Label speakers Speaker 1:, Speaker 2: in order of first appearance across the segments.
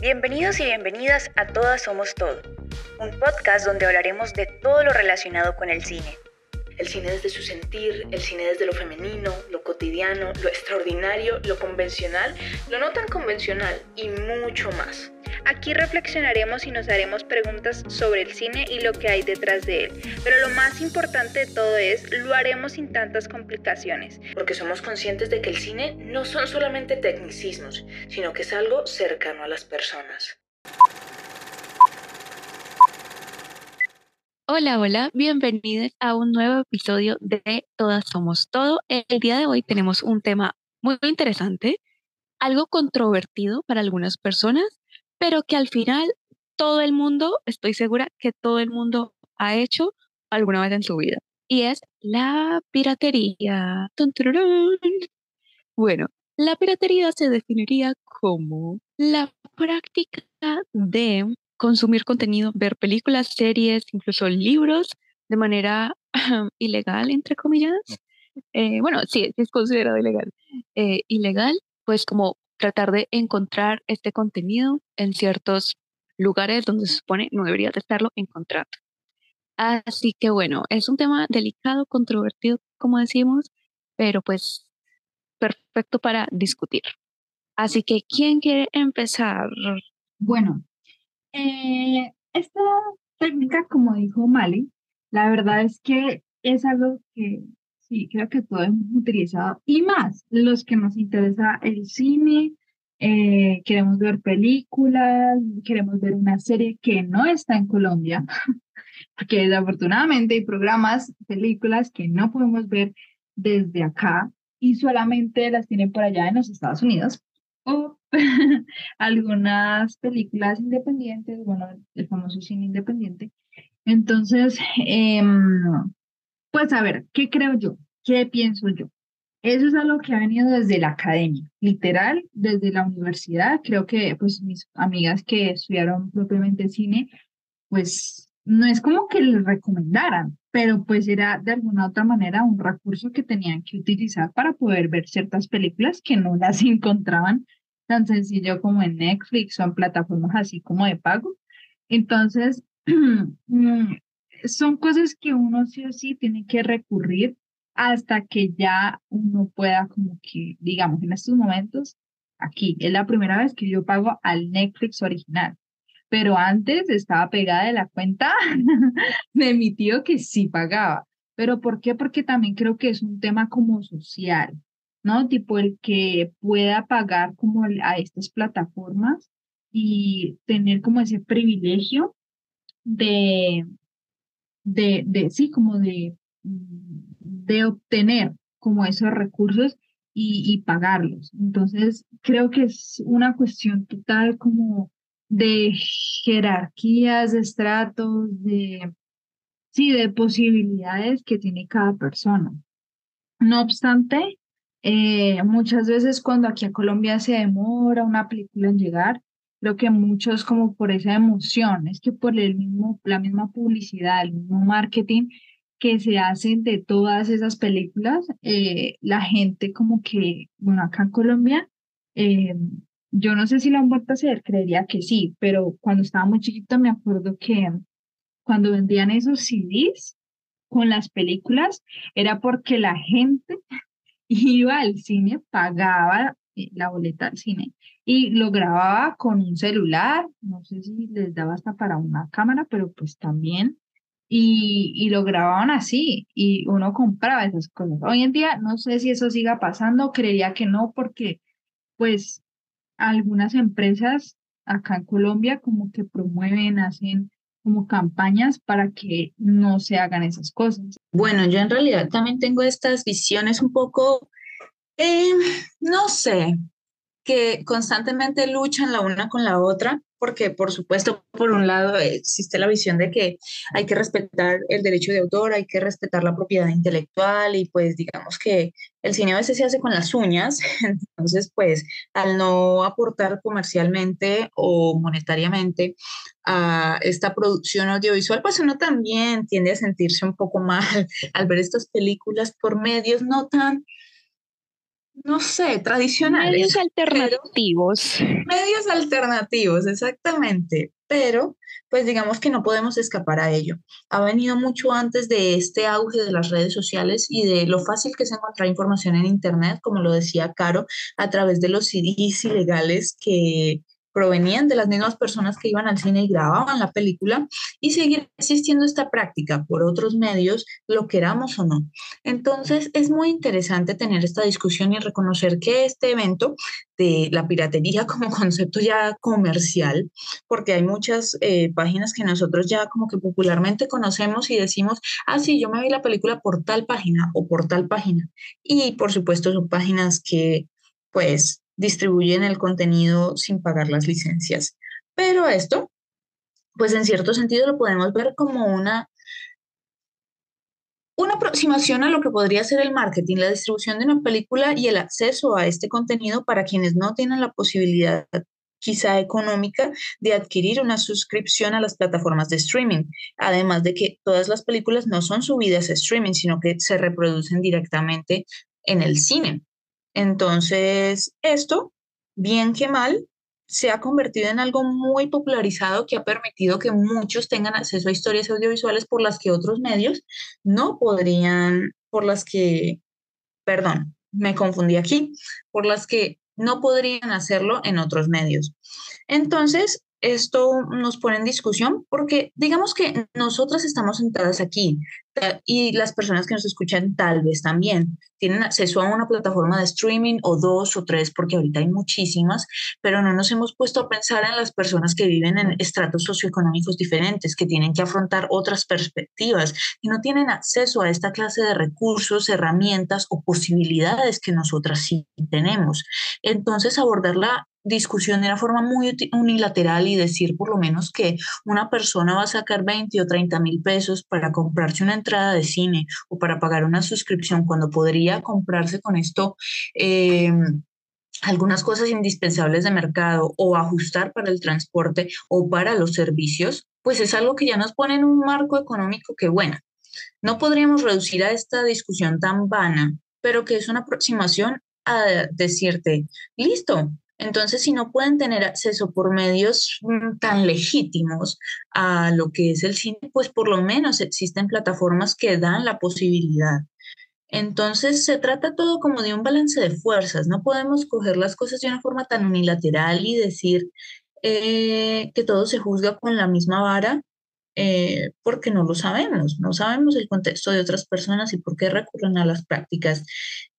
Speaker 1: Bienvenidos y bienvenidas a Todas Somos Todo, un podcast donde hablaremos de todo lo relacionado con el cine.
Speaker 2: El cine desde su sentir, el cine desde lo femenino, lo cotidiano, lo extraordinario, lo convencional, lo no tan convencional y mucho más.
Speaker 1: Aquí reflexionaremos y nos haremos preguntas sobre el cine y lo que hay detrás de él. Pero lo más importante de todo es, lo haremos sin tantas complicaciones.
Speaker 2: Porque somos conscientes de que el cine no son solamente tecnicismos, sino que es algo cercano a las personas.
Speaker 1: Hola, hola, bienvenidos a un nuevo episodio de Todas Somos Todo. El día de hoy tenemos un tema muy interesante, algo controvertido para algunas personas, pero que al final todo el mundo, estoy segura que todo el mundo ha hecho alguna vez en su vida. Y es la piratería. Bueno, la piratería se definiría como la práctica de consumir contenido, ver películas, series, incluso libros de manera ilegal, entre comillas. Eh, bueno, sí, es considerado ilegal. Eh, ilegal, pues como tratar de encontrar este contenido en ciertos lugares donde se supone no debería de estarlo encontrando. Así que bueno, es un tema delicado, controvertido, como decimos, pero pues perfecto para discutir. Así que, ¿quién quiere empezar?
Speaker 3: Bueno, eh, esta técnica, como dijo Mali, la verdad es que es algo que sí, creo que todos hemos utilizado y más los que nos interesa el cine, eh, queremos ver películas, queremos ver una serie que no está en Colombia, porque desafortunadamente hay programas, películas que no podemos ver desde acá y solamente las tienen por allá en los Estados Unidos. O algunas películas independientes, bueno, el famoso cine independiente. Entonces, em, pues a ver, ¿qué creo yo? ¿Qué pienso yo? Eso es algo que ha venido desde la academia, literal, desde la universidad. Creo que pues mis amigas que estudiaron propiamente cine, pues no es como que les recomendaran, pero pues era de alguna otra manera un recurso que tenían que utilizar para poder ver ciertas películas que no las encontraban tan sencillo como en Netflix o en plataformas así como de pago. Entonces, mm, son cosas que uno sí o sí tiene que recurrir hasta que ya uno pueda como que, digamos, en estos momentos, aquí es la primera vez que yo pago al Netflix original, pero antes estaba pegada de la cuenta de mi tío que sí pagaba. ¿Pero por qué? Porque también creo que es un tema como social, ¿no? Tipo el que pueda pagar como a estas plataformas y tener como ese privilegio de, de, de sí, como de, de obtener como esos recursos y, y pagarlos. Entonces, creo que es una cuestión total como de jerarquías, de estratos, de, sí, de posibilidades que tiene cada persona. No obstante, eh, muchas veces cuando aquí a Colombia se demora una película en llegar, creo que muchos como por esa emoción, es que por el mismo, la misma publicidad, el mismo marketing que se hacen de todas esas películas, eh, la gente como que, bueno, acá en Colombia, eh, yo no sé si lo han vuelto a hacer, creería que sí, pero cuando estaba muy chiquita me acuerdo que cuando vendían esos CDs con las películas, era porque la gente iba al cine, pagaba eh, la boleta al cine y lo grababa con un celular, no sé si les daba hasta para una cámara, pero pues también, y, y lo grababan así y uno compraba esas cosas. Hoy en día no sé si eso siga pasando, creería que no, porque pues algunas empresas acá en Colombia como que promueven, hacen como campañas para que no se hagan esas cosas.
Speaker 4: Bueno, yo en realidad también tengo estas visiones un poco, eh, no sé, que constantemente luchan la una con la otra, porque por supuesto, por un lado existe la visión de que hay que respetar el derecho de autor, hay que respetar la propiedad intelectual y pues digamos que el cine a veces se hace con las uñas, entonces pues al no aportar comercialmente o monetariamente a esta producción audiovisual, pues uno también tiende a sentirse un poco mal al ver estas películas por medios no tan no sé, tradicionales.
Speaker 1: Medios alternativos.
Speaker 4: medios alternativos, exactamente. Pero, pues digamos que no podemos escapar a ello. Ha venido mucho antes de este auge de las redes sociales y de lo fácil que es encontrar información en Internet, como lo decía Caro, a través de los CDs ilegales que provenían de las mismas personas que iban al cine y grababan la película y seguir existiendo esta práctica por otros medios, lo queramos o no. Entonces es muy interesante tener esta discusión y reconocer que este evento de la piratería como concepto ya comercial, porque hay muchas eh, páginas que nosotros ya como que popularmente conocemos y decimos, ah, sí, yo me vi la película por tal página o por tal página. Y por supuesto son páginas que pues distribuyen el contenido sin pagar las licencias. Pero esto, pues en cierto sentido lo podemos ver como una, una aproximación a lo que podría ser el marketing, la distribución de una película y el acceso a este contenido para quienes no tienen la posibilidad quizá económica de adquirir una suscripción a las plataformas de streaming, además de que todas las películas no son subidas a streaming, sino que se reproducen directamente en el cine. Entonces, esto, bien que mal, se ha convertido en algo muy popularizado que ha permitido que muchos tengan acceso a historias audiovisuales por las que otros medios no podrían, por las que, perdón, me confundí aquí, por las que no podrían hacerlo en otros medios. Entonces, esto nos pone en discusión porque digamos que nosotras estamos sentadas aquí y las personas que nos escuchan tal vez también tienen acceso a una plataforma de streaming o dos o tres, porque ahorita hay muchísimas, pero no nos hemos puesto a pensar en las personas que viven en estratos socioeconómicos diferentes, que tienen que afrontar otras perspectivas y no tienen acceso a esta clase de recursos, herramientas o posibilidades que nosotras sí tenemos. Entonces, abordar la discusión de una forma muy unilateral y decir por lo menos que una persona va a sacar 20 o 30 mil pesos para comprarse una entrada de cine o para pagar una suscripción cuando podría comprarse con esto eh, algunas cosas indispensables de mercado o ajustar para el transporte o para los servicios, pues es algo que ya nos pone en un marco económico que, bueno, no podríamos reducir a esta discusión tan vana, pero que es una aproximación a decirte, listo, entonces, si no pueden tener acceso por medios mm, tan legítimos a lo que es el cine, pues por lo menos existen plataformas que dan la posibilidad. Entonces, se trata todo como de un balance de fuerzas. No podemos coger las cosas de una forma tan unilateral y decir eh, que todo se juzga con la misma vara, eh, porque no lo sabemos. No sabemos el contexto de otras personas y por qué recurren a las prácticas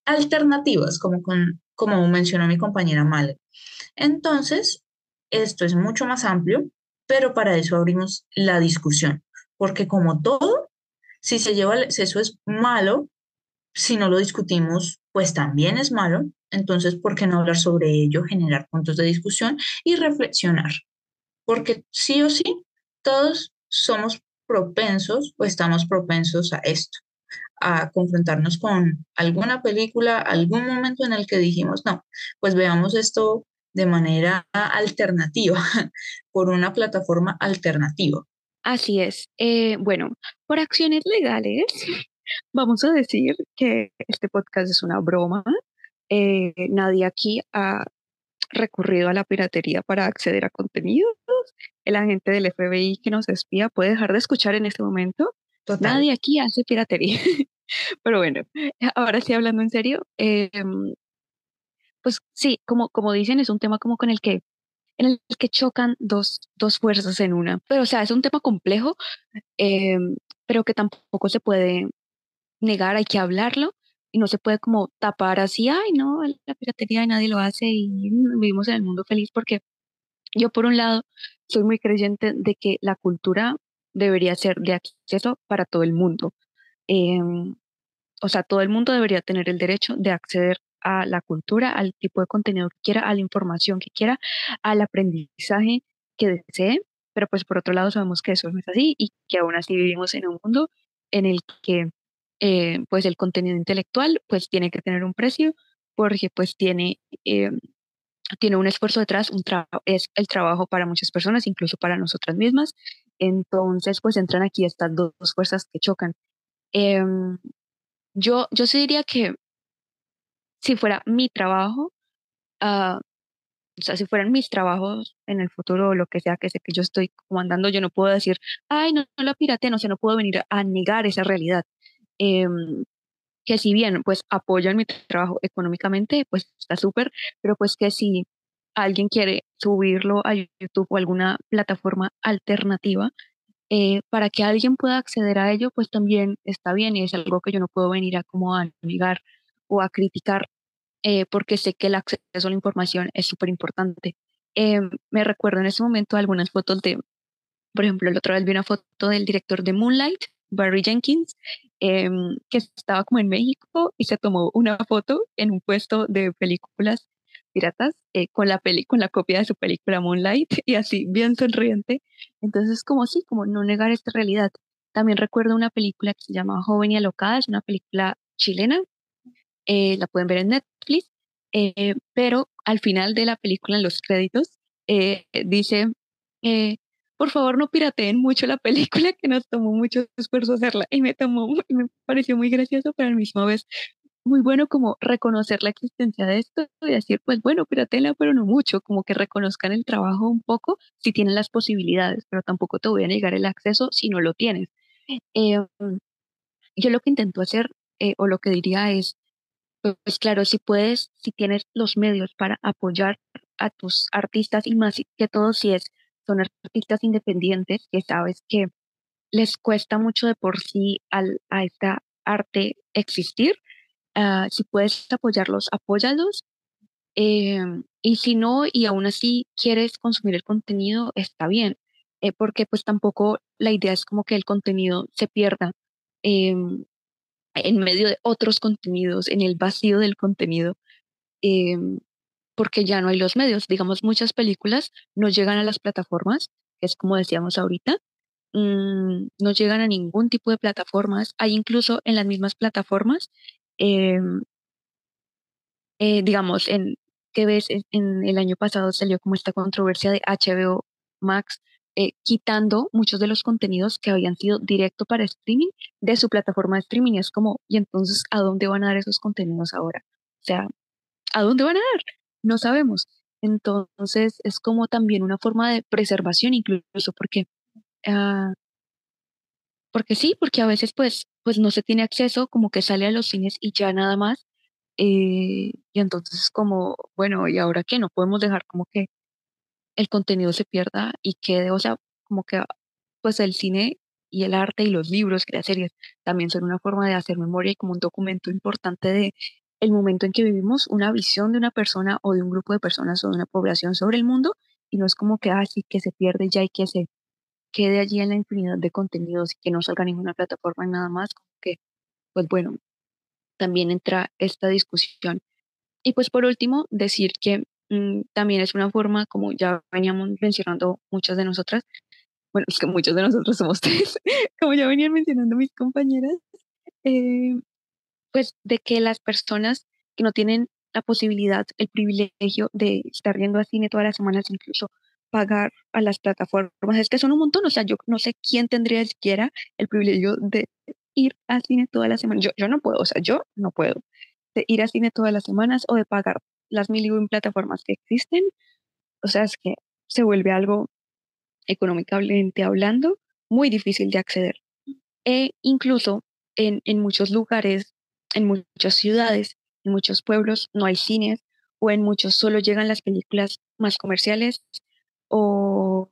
Speaker 4: alternativas, como, con, como mencionó mi compañera Male. Entonces, esto es mucho más amplio, pero para eso abrimos la discusión, porque como todo, si se lleva el exceso es malo, si no lo discutimos, pues también es malo. Entonces, ¿por qué no hablar sobre ello, generar puntos de discusión y reflexionar? Porque sí o sí, todos somos propensos o estamos propensos a esto, a confrontarnos con alguna película, algún momento en el que dijimos, no, pues veamos esto de manera alternativa, por una plataforma alternativa.
Speaker 1: Así es. Eh, bueno, por acciones legales, vamos a decir que este podcast es una broma. Eh, nadie aquí ha recurrido a la piratería para acceder a contenidos. El agente del FBI que nos espía puede dejar de escuchar en este momento. Nadie aquí hace piratería. Pero bueno, ahora sí hablando en serio, em, pues sí, como, como dicen, es un tema como con el que, en el que chocan dos, dos fuerzas en una. Pero, o sea, es un tema complejo, em, pero que tampoco se puede negar, hay que hablarlo y no se puede como tapar así, ay, no, la piratería nadie lo hace y vivimos en el mundo feliz porque yo por un lado soy muy creyente de que la cultura debería ser de acceso para todo el mundo. Em, o sea, todo el mundo debería tener el derecho de acceder a la cultura, al tipo de contenido que quiera, a la información que quiera, al aprendizaje que desee, pero pues por otro lado sabemos que eso no es así y que aún así vivimos en un mundo en el que eh, pues el contenido intelectual pues tiene que tener un precio porque pues tiene, eh, tiene un esfuerzo detrás, un es el trabajo para muchas personas, incluso para nosotras mismas. Entonces pues entran aquí estas dos, fuerzas que chocan. Em, yo, yo sí diría que si fuera mi trabajo, uh, o sea, si fueran mis trabajos en el futuro o lo que sea que sé que yo estoy comandando, yo no puedo decir, ay, no, no la no sé, no puedo venir a negar esa realidad. Eh, que si bien pues apoyan mi trabajo económicamente, pues está súper, pero pues que si alguien quiere subirlo a YouTube o alguna plataforma alternativa, eh, para que alguien pueda acceder a ello, pues también está bien y es algo que yo no puedo venir a como a negar o a criticar eh, porque sé que el acceso a la información es súper importante. Em, me recuerdo en ese momento algunas fotos de, por ejemplo, la otra vez vi una foto del director de Moonlight, Barry Jenkins, em, que estaba como en México y se tomó una foto en un puesto de películas piratas eh, con la peli con la copia de su película Moonlight y así bien sonriente. Entonces, como sí, como no negar esta realidad. También recuerdo una película que se llama Joven y Alocada, es una película chilena, eh, la pueden ver en Netflix, eh, pero al final de la película, en los créditos, dice, por favor no pirateen mucho la película, que nos tomó mucho esfuerzo hacerla y me tomó, me pareció muy gracioso, pero al mismo vez muy bueno como reconocer la existencia de esto y decir, pues bueno, piratela, pero no mucho, como que reconozcan el trabajo un poco si tienen las posibilidades, pero tampoco te voy a negar el acceso si no lo tienes. Em, yo lo que intento hacer, eh, o lo que diría es, pues claro, si puedes, si tienes los medios para apoyar a tus artistas y más que todo si es son artistas independientes que sabes que les cuesta mucho de por sí al, a esta arte existir. Ah, si puedes apoyarlos, apóyalos. Em, y si no, y aún así quieres consumir el contenido, está bien, eh, porque pues tampoco la idea es como que el contenido se pierda em, en medio de otros contenidos, en el vacío del contenido. Em, porque ya no hay los medios. Digamos, muchas películas no llegan a las plataformas, que es como decíamos ahorita, mm, no llegan a ningún tipo de plataformas. Hay incluso en las mismas plataformas, em, eh, digamos, en que ves en, el año pasado salió como esta controversia de HBO Max eh, quitando muchos de los contenidos que habían sido directo para streaming de su plataforma de streaming. es como, ¿y entonces a dónde van a dar esos contenidos ahora? O sea, ¿a dónde van a dar? no sabemos. Entonces es como también una forma de preservación incluso porque, ah, porque sí, porque a veces pues, pues no se tiene acceso, como que sale a los cines y ya nada más. Eh, y entonces como, bueno, ¿y ahora qué? No podemos dejar como que el contenido se pierda y quede, o sea, como que pues el cine y el arte y los libros y las series también son una forma de hacer memoria y como un documento importante de el momento en que vivimos una visión de una persona o de un grupo de personas o de una población sobre el mundo y no es como que así que se pierde ya y que se quede allí en la infinidad de contenidos y que no salga ninguna plataforma y nada más, que, pues bueno, también entra esta discusión. Y pues por último, decir que mm, también es una forma, como ya veníamos mencionando muchas de nosotras, bueno, es que muchos de nosotros somos tres, como ya venían mencionando mis compañeras, eh, pues de que las personas que no tienen la posibilidad, el privilegio de estar viendo a cine todas las semanas, incluso pagar a las plataformas, es que son un montón, o sea, yo no sé quién tendría siquiera el privilegio de ir al cine todas las semanas, yo, yo no puedo, o sea, yo no puedo, de ir al cine todas las semanas o de pagar las mil y un plataformas que existen, o sea, es que se vuelve algo económicamente hablando muy difícil de acceder. E incluso en, en muchos lugares en muchas ciudades, en muchos pueblos no hay cines o en muchos solo llegan las películas más comerciales o,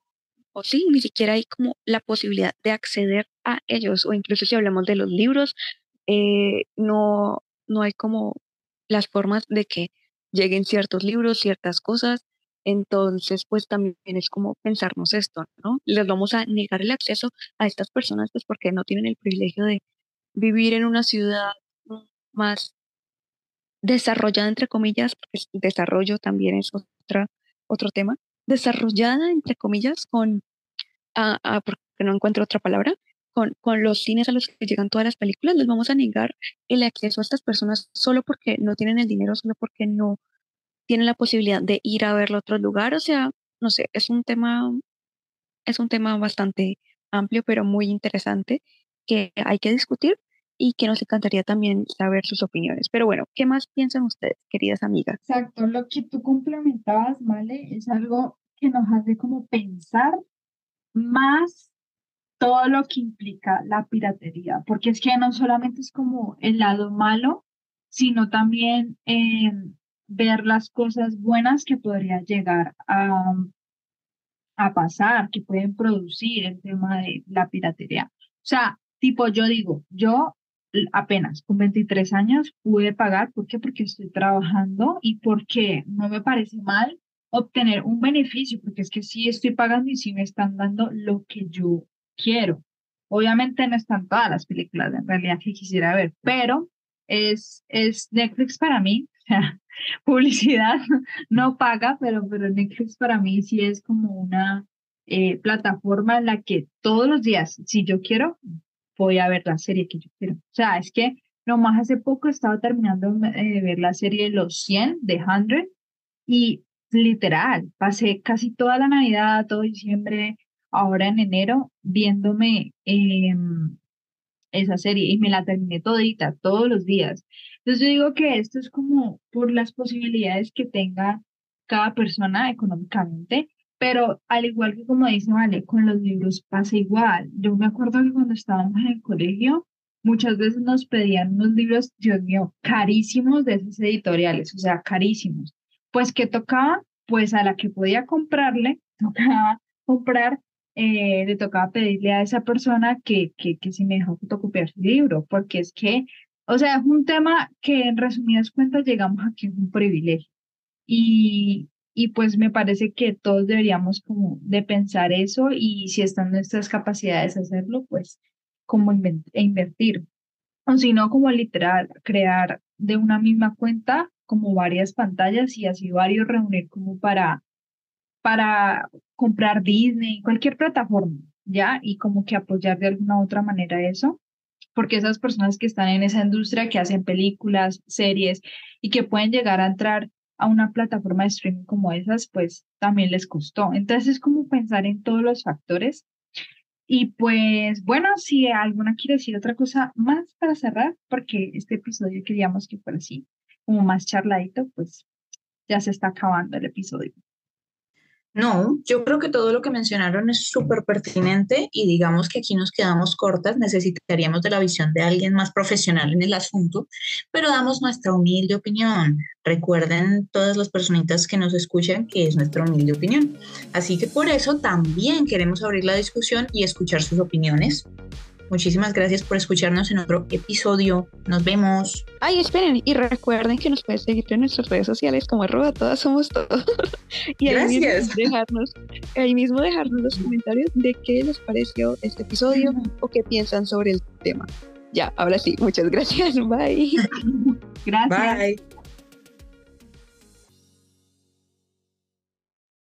Speaker 1: o sí, ni siquiera hay como la posibilidad de acceder a ellos o incluso si hablamos de los libros, eh, no, no hay como las formas de que lleguen ciertos libros, ciertas cosas. Entonces, pues también es como pensarnos esto, ¿no? Les vamos a negar el acceso a estas personas, pues porque no tienen el privilegio de vivir en una ciudad más desarrollada, entre comillas, porque desarrollo también es otra, otro tema, desarrollada, entre comillas, con, ah, ah, porque no encuentro otra palabra, con, con los cines a los que llegan todas las películas, les vamos a negar el acceso a estas personas solo porque no tienen el dinero, solo porque no tienen la posibilidad de ir a verlo a otro lugar. O sea, no sé, es un tema, es un tema bastante amplio, pero muy interesante que hay que discutir y que nos encantaría también saber sus opiniones. Pero bueno, ¿qué más piensan ustedes, queridas amigas?
Speaker 3: Exacto, lo que tú complementabas, ¿vale? Es algo que nos hace como pensar más todo lo que implica la piratería, porque es que no solamente es como el lado malo, sino también eh, ver las cosas buenas que podría llegar a, a pasar, que pueden producir el tema de la piratería. O sea, tipo, yo digo, yo apenas con 23 años pude pagar, ¿por qué? Porque estoy trabajando y porque no me parece mal obtener un beneficio, porque es que sí estoy pagando y sí me están dando lo que yo quiero. Obviamente no están todas las películas en realidad que quisiera ver, pero es, es Netflix para mí, publicidad no paga, pero, pero Netflix para mí sí es como una eh, plataforma en la que todos los días, si yo quiero, voy a ver la serie que yo quiero. O sea, es que nomás hace poco estaba terminando de eh, ver la serie Los 100 de 100 y literal, pasé casi toda la Navidad, todo diciembre, ahora en enero, viéndome em, esa serie y me la terminé todita, todos los días. Entonces yo digo que esto es como por las posibilidades que tenga cada persona económicamente, pero al igual que como dice Vale, con los libros pasa igual. Yo me acuerdo que cuando estábamos en el colegio, muchas veces nos pedían unos libros, Dios mío, carísimos de esos editoriales, o sea, carísimos. Pues que tocaba, pues a la que podía comprarle, tocaba comprar eh, le tocaba pedirle a esa persona que, que, que si me dejó fotocopiar su libro, porque es que, o sea, es un tema que en resumidas cuentas llegamos aquí es un privilegio. Y, y pues me parece que todos deberíamos como de pensar eso y si están nuestras capacidades hacerlo, pues como invertir. O si no, como literal, crear de una misma cuenta como varias pantallas y así varios reunir como para para comprar Disney, cualquier plataforma, ¿ya? Y como que apoyar de alguna u otra manera eso, porque esas personas que están en esa industria, que hacen películas, series y que pueden llegar a entrar a una plataforma de streaming como esas, pues también les costó. Entonces es como pensar en todos los factores. Y pues bueno, si alguna quiere decir otra cosa más para cerrar, porque este episodio queríamos que fuera así, como más charladito, pues ya se está acabando el episodio.
Speaker 4: No, yo creo que todo lo que mencionaron es súper pertinente y digamos que aquí nos quedamos cortas, necesitaríamos de la visión de alguien más profesional en el asunto, pero damos nuestra humilde opinión. Recuerden todas las personitas que nos escuchan que es nuestra humilde opinión. Así que por eso también queremos abrir la discusión y escuchar sus opiniones. Muchísimas gracias por escucharnos en otro episodio. Nos vemos.
Speaker 1: Ay, esperen, y recuerden que nos pueden seguir en nuestras redes sociales como arroba todas somos todos. y ahí Mismo dejarnos, ahí mismo dejarnos los comentarios de qué les pareció este episodio o qué piensan sobre el tema. Ya, ahora sí, muchas gracias. Bye.
Speaker 3: gracias. Bye.